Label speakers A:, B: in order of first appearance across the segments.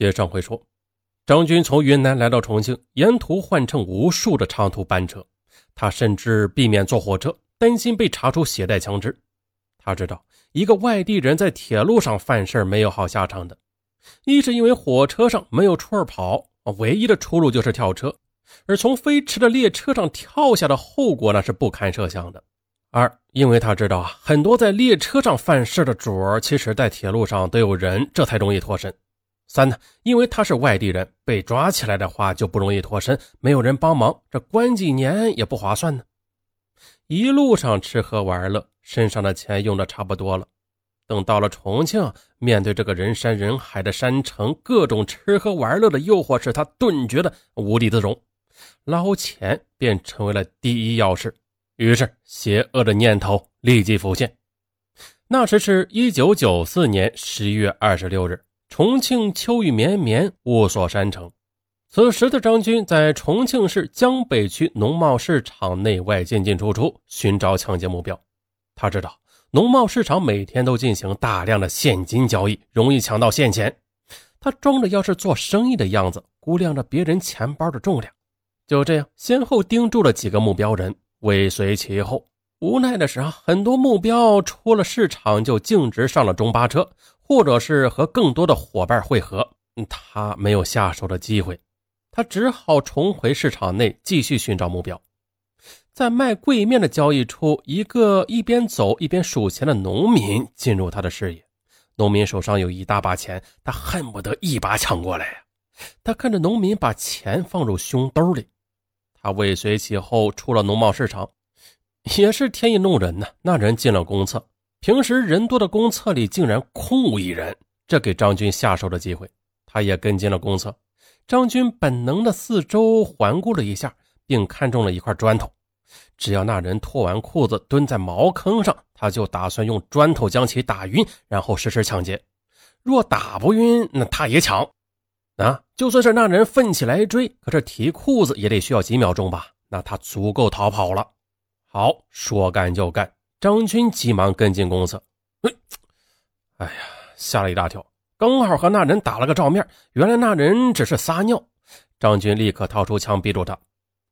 A: 接上回说，张军从云南来到重庆，沿途换乘无数的长途班车，他甚至避免坐火车，担心被查出携带枪支。他知道一个外地人在铁路上犯事没有好下场的，一是因为火车上没有处儿跑，唯一的出路就是跳车，而从飞驰的列车上跳下的后果那是不堪设想的。二，因为他知道啊，很多在列车上犯事的主儿，其实在铁路上都有人，这才容易脱身。三呢，因为他是外地人，被抓起来的话就不容易脱身，没有人帮忙，这关几年也不划算呢。一路上吃喝玩乐，身上的钱用的差不多了。等到了重庆，面对这个人山人海的山城，各种吃喝玩乐的诱惑，使他顿觉得无地自容，捞钱便成为了第一要事。于是，邪恶的念头立即浮现。那时是一九九四年十一月二十六日，重庆秋雨绵绵，雾锁山城。此时的张军在重庆市江北区农贸市场内外进进出出，寻找抢劫目标。他知道农贸市场每天都进行大量的现金交易，容易抢到现钱。他装着要是做生意的样子，估量着别人钱包的重量，就这样先后盯住了几个目标人。尾随其后，无奈的是啊，很多目标出了市场就径直上了中巴车，或者是和更多的伙伴会合，他没有下手的机会，他只好重回市场内继续寻找目标。在卖桂面的交易处，一个一边走一边数钱的农民进入他的视野。农民手上有一大把钱，他恨不得一把抢过来呀！他看着农民把钱放入胸兜里。他尾随其后出了农贸市场，也是天意弄人呢。那人进了公厕，平时人多的公厕里竟然空无一人，这给张军下手的机会。他也跟进了公厕。张军本能的四周环顾了一下，并看中了一块砖头。只要那人脱完裤子蹲在茅坑上，他就打算用砖头将其打晕，然后实施抢劫。若打不晕，那他也抢。啊，就算是那人奋起来追，可是提裤子也得需要几秒钟吧？那他足够逃跑了。好，说干就干。张军急忙跟进公厕。哎呀，吓了一大跳，刚好和那人打了个照面。原来那人只是撒尿。张军立刻掏出枪逼住他，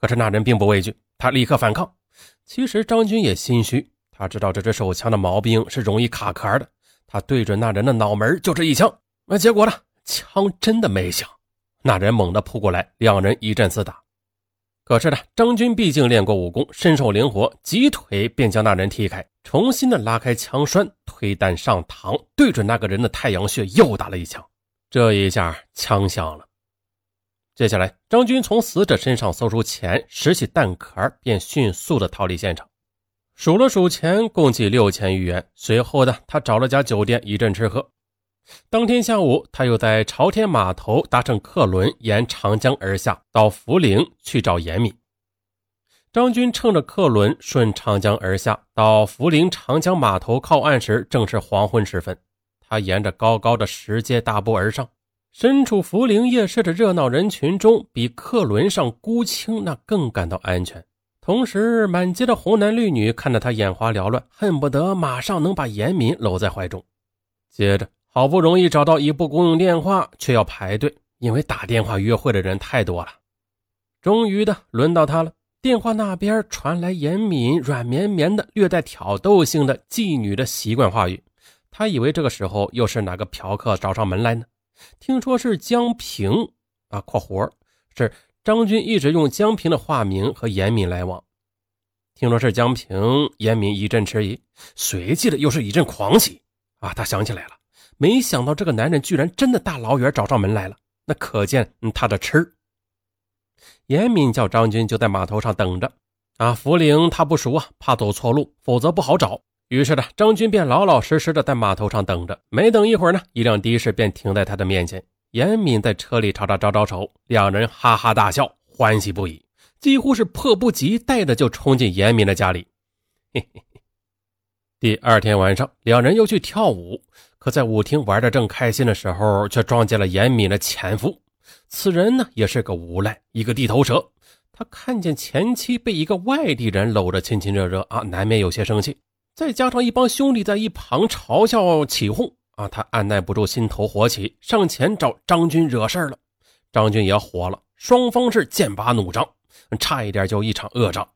A: 可是那人并不畏惧，他立刻反抗。其实张军也心虚，他知道这支手枪的毛病是容易卡壳的。他对准那人的脑门就是一枪，那结果呢？枪真的没响，那人猛地扑过来，两人一阵厮打。可是呢，张军毕竟练过武功，身手灵活，几腿便将那人踢开，重新的拉开枪栓，推弹上膛，对准那个人的太阳穴又打了一枪。这一下枪响了。接下来，张军从死者身上搜出钱，拾起弹壳，便迅速的逃离现场。数了数钱，共计六千余元。随后呢，他找了家酒店，一阵吃喝。当天下午，他又在朝天码头搭乘客轮沿长江而下，到涪陵去找严敏。张军乘着客轮顺长江而下，到涪陵长江码头靠岸时，正是黄昏时分。他沿着高高的石阶大步而上，身处涪陵夜市的热闹人群中，比客轮上孤清那更感到安全。同时，满街的红男绿女看得他眼花缭乱，恨不得马上能把严敏搂在怀中。接着。好不容易找到一部公用电话，却要排队，因为打电话约会的人太多了。终于的轮到他了，电话那边传来严敏软绵绵的、略带挑逗性的妓女的习惯话语。他以为这个时候又是哪个嫖客找上门来呢？听说是江平啊（括弧是张军一直用江平的化名和严敏来往）。听说是江平，严敏一阵迟疑，随即的又是一阵狂喜啊！他想起来了。没想到这个男人居然真的大老远找上门来了，那可见他的痴。严敏叫张军就在码头上等着。啊，涪陵他不熟啊，怕走错路，否则不好找。于是呢，张军便老老实实的在码头上等着。没等一会儿呢，一辆的士便停在他的面前。严敏在车里朝他招招手，两人哈哈大笑，欢喜不已，几乎是迫不及待的就冲进严敏的家里。嘿嘿。第二天晚上，两人又去跳舞。可在舞厅玩的正开心的时候，却撞见了严敏的前夫。此人呢，也是个无赖，一个地头蛇。他看见前妻被一个外地人搂着亲亲热热啊，难免有些生气。再加上一帮兄弟在一旁嘲笑起哄，啊，他按耐不住心头火起，上前找张军惹事了。张军也火了，双方是剑拔弩张，差一点就一场恶仗。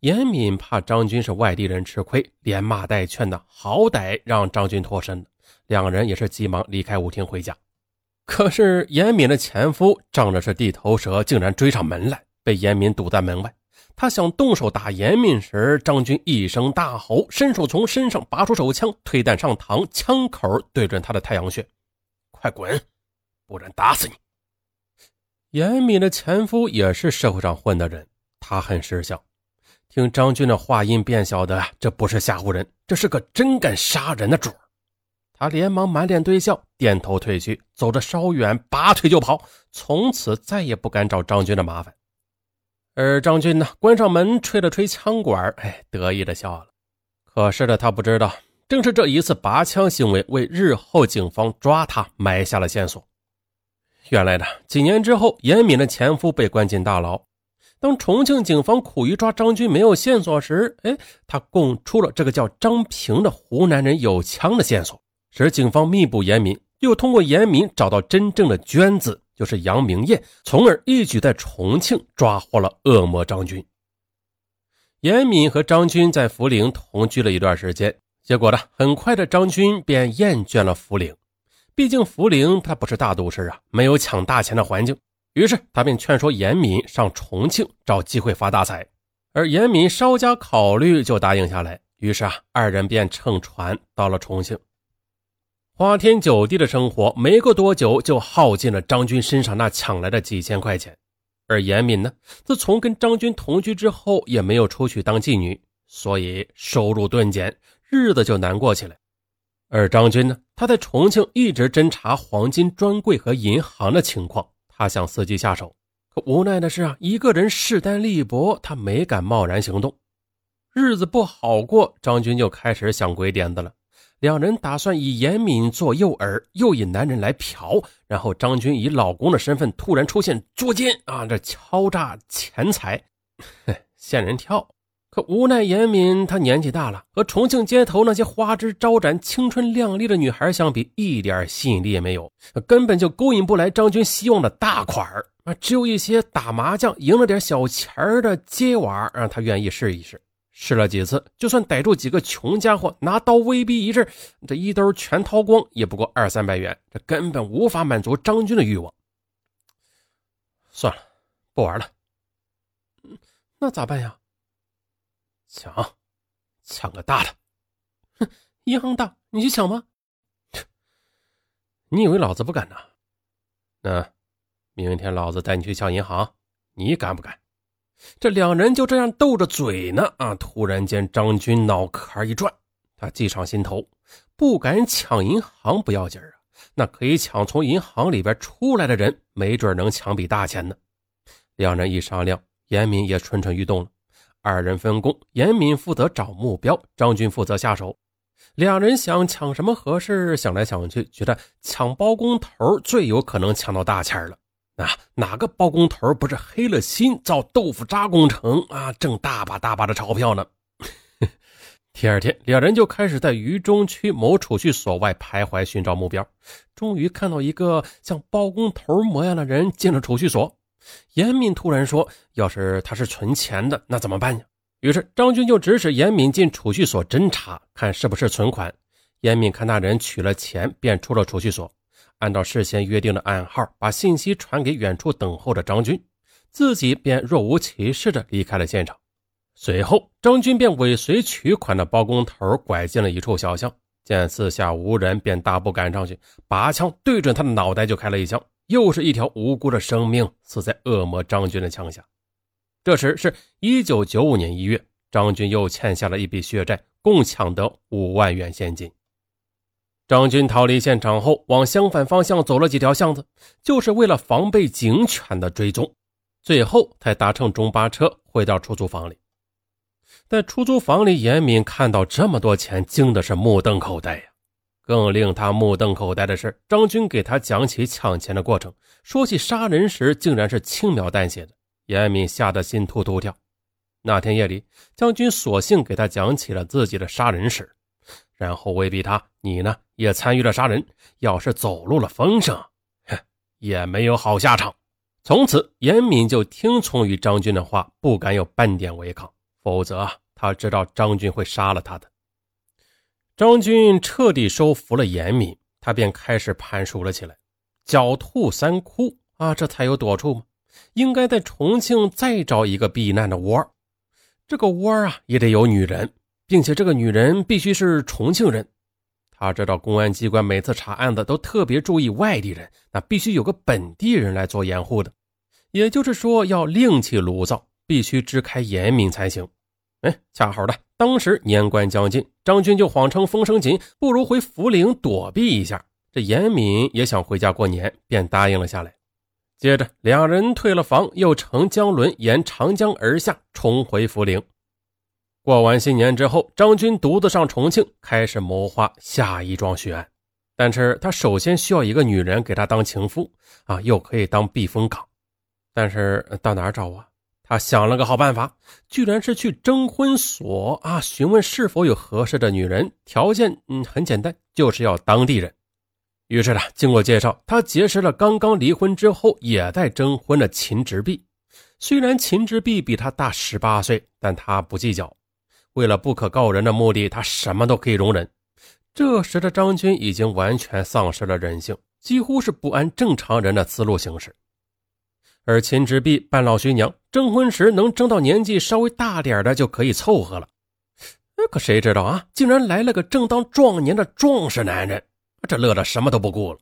A: 严敏怕张军是外地人吃亏，连骂带劝的，好歹让张军脱身了。两人也是急忙离开舞厅回家。可是严敏的前夫仗着是地头蛇，竟然追上门来，被严敏堵在门外。他想动手打严敏时，张军一声大吼，伸手从身上拔出手枪，推弹上膛，枪口对准他的太阳穴：“快滚，不然打死你！”严敏的前夫也是社会上混的人，他很识相，听张军的话音，便晓得这不是吓唬人，这是个真敢杀人的主他连忙满脸堆笑，点头退去，走着稍远，拔腿就跑，从此再也不敢找张军的麻烦。而张军呢，关上门，吹了吹枪管，哎，得意的笑了。可是呢，他不知道，正是这一次拔枪行为，为日后警方抓他埋下了线索。原来呢，几年之后，严敏的前夫被关进大牢。当重庆警方苦于抓张军没有线索时，哎，他供出了这个叫张平的湖南人有枪的线索，使警方密捕严敏，又通过严敏找到真正的娟子。就是杨明艳，从而一举在重庆抓获了恶魔张军。严敏和张军在涪陵同居了一段时间，结果呢，很快的张军便厌倦了涪陵，毕竟涪陵它不是大都市啊，没有抢大钱的环境。于是他便劝说严敏上重庆找机会发大财，而严敏稍加考虑就答应下来。于是啊，二人便乘船到了重庆。花天酒地的生活，没过多久就耗尽了张军身上那抢来的几千块钱。而严敏呢，自从跟张军同居之后，也没有出去当妓女，所以收入顿减，日子就难过起来。而张军呢，他在重庆一直侦查黄金专柜和银行的情况，他想伺机下手，可无奈的是啊，一个人势单力薄，他没敢贸然行动。日子不好过，张军就开始想鬼点子了。两人打算以严敏做诱饵，诱引男人来嫖，然后张军以老公的身份突然出现捉奸啊，这敲诈钱财，哼，吓人跳。可无奈严敏她年纪大了，和重庆街头那些花枝招展、青春靓丽的女孩相比，一点吸引力也没有，根本就勾引不来张军希望的大款啊！只有一些打麻将赢了点小钱的街娃，让他愿意试一试。试了几次，就算逮住几个穷家伙，拿刀威逼一阵，这一兜全掏光，也不过二三百元，这根本无法满足张军的欲望。算了，不玩了。那咋办呀？抢，抢个大的。哼，银行大，你去抢吗？你以为老子不敢呢？那明天老子带你去抢银行，你敢不敢？这两人就这样斗着嘴呢，啊！突然间，张军脑壳一转，他计上心头，不敢抢银行不要紧啊，那可以抢从银行里边出来的人，没准能抢笔大钱呢。两人一商量，严敏也蠢蠢欲动了。二人分工，严敏负责找目标，张军负责下手。两人想抢什么合适，想来想去，觉得抢包工头最有可能抢到大钱了。啊，哪个包工头不是黑了心造豆腐渣工程啊，挣大把大把的钞票呢？第二天，两人就开始在渝中区某储蓄所外徘徊寻找目标，终于看到一个像包工头模样的人进了储蓄所。严敏突然说：“要是他是存钱的，那怎么办呀？”于是张军就指使严敏进储蓄所侦查，看是不是存款。严敏看那人取了钱，便出了储蓄所。按照事先约定的暗号，把信息传给远处等候的张军，自己便若无其事地离开了现场。随后，张军便尾随取款的包工头拐进了一处小巷，见四下无人，便大步赶上去，拔枪对准他的脑袋就开了一枪。又是一条无辜的生命死在恶魔张军的枪下。这时是一九九五年一月，张军又欠下了一笔血债，共抢得五万元现金。张军逃离现场后，往相反方向走了几条巷子，就是为了防备警犬的追踪。最后才搭乘中巴车回到出租房里。在出租房里，严敏看到这么多钱，惊的是目瞪口呆呀。更令他目瞪口呆的是，张军给他讲起抢钱的过程，说起杀人时，竟然是轻描淡写的。严敏吓得心突突跳。那天夜里，张军索性给他讲起了自己的杀人史。然后威逼他：“你呢也参与了杀人，要是走漏了风声，哼，也没有好下场。”从此，严敏就听从于张军的话，不敢有半点违抗，否则他知道张军会杀了他的。张军彻底收服了严敏，他便开始盘数了起来：狡兔三窟啊，这才有躲处吗？应该在重庆再找一个避难的窝，这个窝啊也得有女人，并且这个女人必须是重庆人。他知道公安机关每次查案子都特别注意外地人，那必须有个本地人来做掩护的，也就是说要另起炉灶，必须支开严敏才行。哎，恰好的，当时年关将近，张军就谎称风声紧，不如回涪陵躲避一下。这严敏也想回家过年，便答应了下来。接着，两人退了房，又乘江轮沿长江而下，重回涪陵。过完新年之后，张军独自上重庆，开始谋划下一桩血案。但是他首先需要一个女人给他当情妇啊，又可以当避风港。但是到哪儿找啊？他想了个好办法，居然是去征婚所啊，询问是否有合适的女人。条件嗯很简单，就是要当地人。于是呢，经过介绍，他结识了刚刚离婚之后也在征婚的秦直弼。虽然秦直弼比他大十八岁，但他不计较。为了不可告人的目的，他什么都可以容忍。这时的张军已经完全丧失了人性，几乎是不按正常人的思路行事。而秦直弼半老徐娘，征婚时能征到年纪稍微大点的就可以凑合了。可谁知道啊，竟然来了个正当壮年的壮实男人，这乐得什么都不顾了。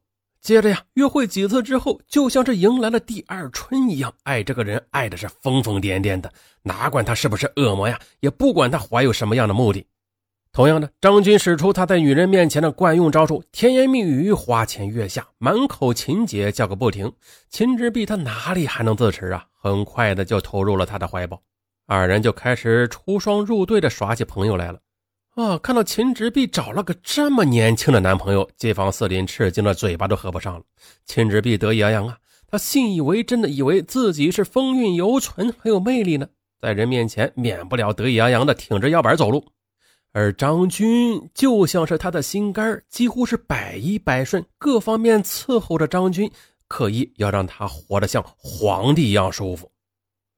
A: 接着呀，约会几次之后，就像是迎来了第二春一样，爱这个人爱的是疯疯癫癫的，哪管他是不是恶魔呀，也不管他怀有什么样的目的。同样的，张军使出他在女人面前的惯用招数，甜言蜜语，花前月下，满口情节叫个不停。秦之璧他哪里还能自持啊？很快的就投入了他的怀抱，二人就开始出双入对的耍起朋友来了。啊，看到秦之璧找了个这么年轻的男朋友，街坊四邻吃惊的嘴巴都合不上了。秦之璧得意洋洋啊，他信以为真的以为自己是风韵犹存，很有魅力呢，在人面前免不了得意洋洋的挺着腰板走路。而张军就像是他的心肝几乎是百依百顺，各方面伺候着张军，刻意要让他活得像皇帝一样舒服。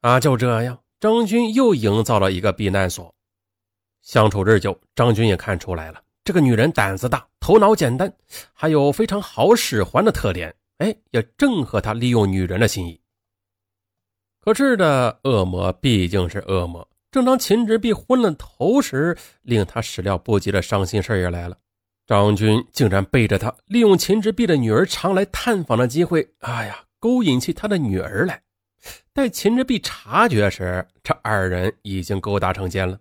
A: 啊，就这样，张军又营造了一个避难所。相处日久，张军也看出来了，这个女人胆子大，头脑简单，还有非常好使唤的特点。哎，也正合他利用女人的心意。可是的，恶魔毕竟是恶魔。正当秦直弼昏了头时，令他始料不及的伤心事也来了。张军竟然背着他，利用秦直弼的女儿常来探访的机会，哎呀，勾引起他的女儿来。待秦直弼察觉时，这二人已经勾搭成奸了。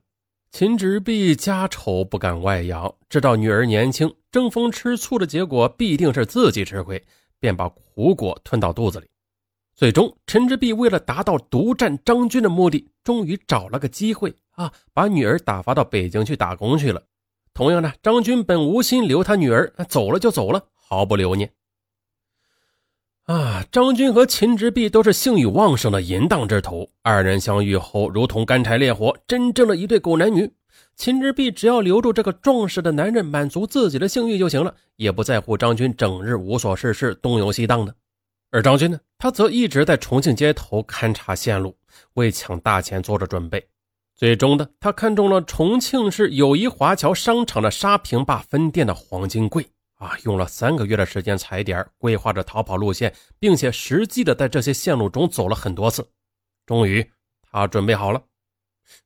A: 秦直弼家丑不敢外扬，知道女儿年轻，争风吃醋的结果必定是自己吃亏，便把苦果吞到肚子里。最终，陈之璧为了达到独占张军的目的，终于找了个机会啊，把女儿打发到北京去打工去了。同样的，张军本无心留他女儿，走了就走了，毫不留念。啊，张军和秦之璧都是性欲旺盛的淫荡之徒，二人相遇后如同干柴烈火，真正的一对狗男女。秦之璧只要留住这个壮实的男人，满足自己的性欲就行了，也不在乎张军整日无所事事，东游西荡的。而张军呢，他则一直在重庆街头勘察线路，为抢大钱做着准备。最终的，他看中了重庆市友谊华侨商场的沙坪坝分店的黄金柜啊，用了三个月的时间踩点，规划着逃跑路线，并且实际的在这些线路中走了很多次。终于，他准备好了。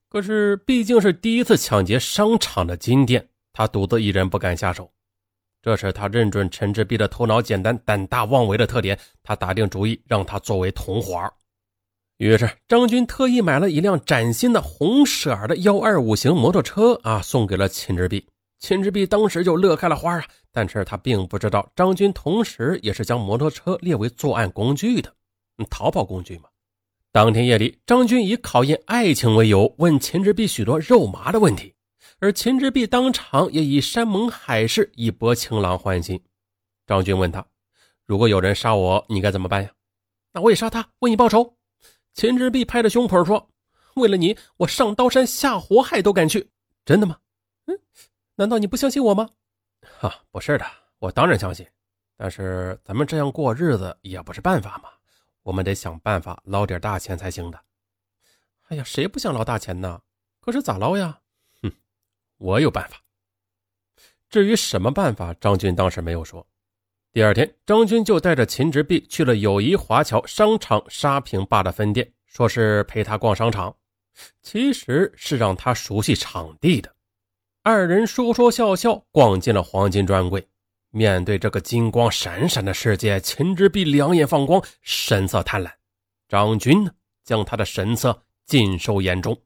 A: 可是，毕竟是第一次抢劫商场的金店，他独自一人不敢下手。这时，他认准陈志碧的头脑简单、胆大妄为的特点，他打定主意让他作为同伙。于是，张军特意买了一辆崭新的红色的幺二五型摩托车啊，送给了秦志碧。秦之碧当时就乐开了花啊！但是他并不知道，张军同时也是将摩托车列为作案工具的，逃跑工具嘛。当天夜里，张军以考验爱情为由，问秦之碧许多肉麻的问题。而秦之璧当场也以山盟海誓以博情郎欢心。张军问他：“如果有人杀我，你该怎么办呀？”“那我也杀他，为你报仇。”秦之璧拍着胸脯说：“为了你，我上刀山下火海都敢去。”“真的吗？”“嗯，难道你不相信我吗？哈，不是的，我当然相信。但是咱们这样过日子也不是办法嘛，我们得想办法捞点大钱才行的。哎呀，谁不想捞大钱呢？可是咋捞呀？哼，我有办法。至于什么办法，张军当时没有说。第二天，张军就带着秦直弼去了友谊华侨商场沙坪坝的分店，说是陪他逛商场，其实是让他熟悉场地的。二人说说笑笑，逛进了黄金专柜。面对这个金光闪闪的世界，秦之璧两眼放光，神色贪婪。张军呢，将他的神色尽收眼中。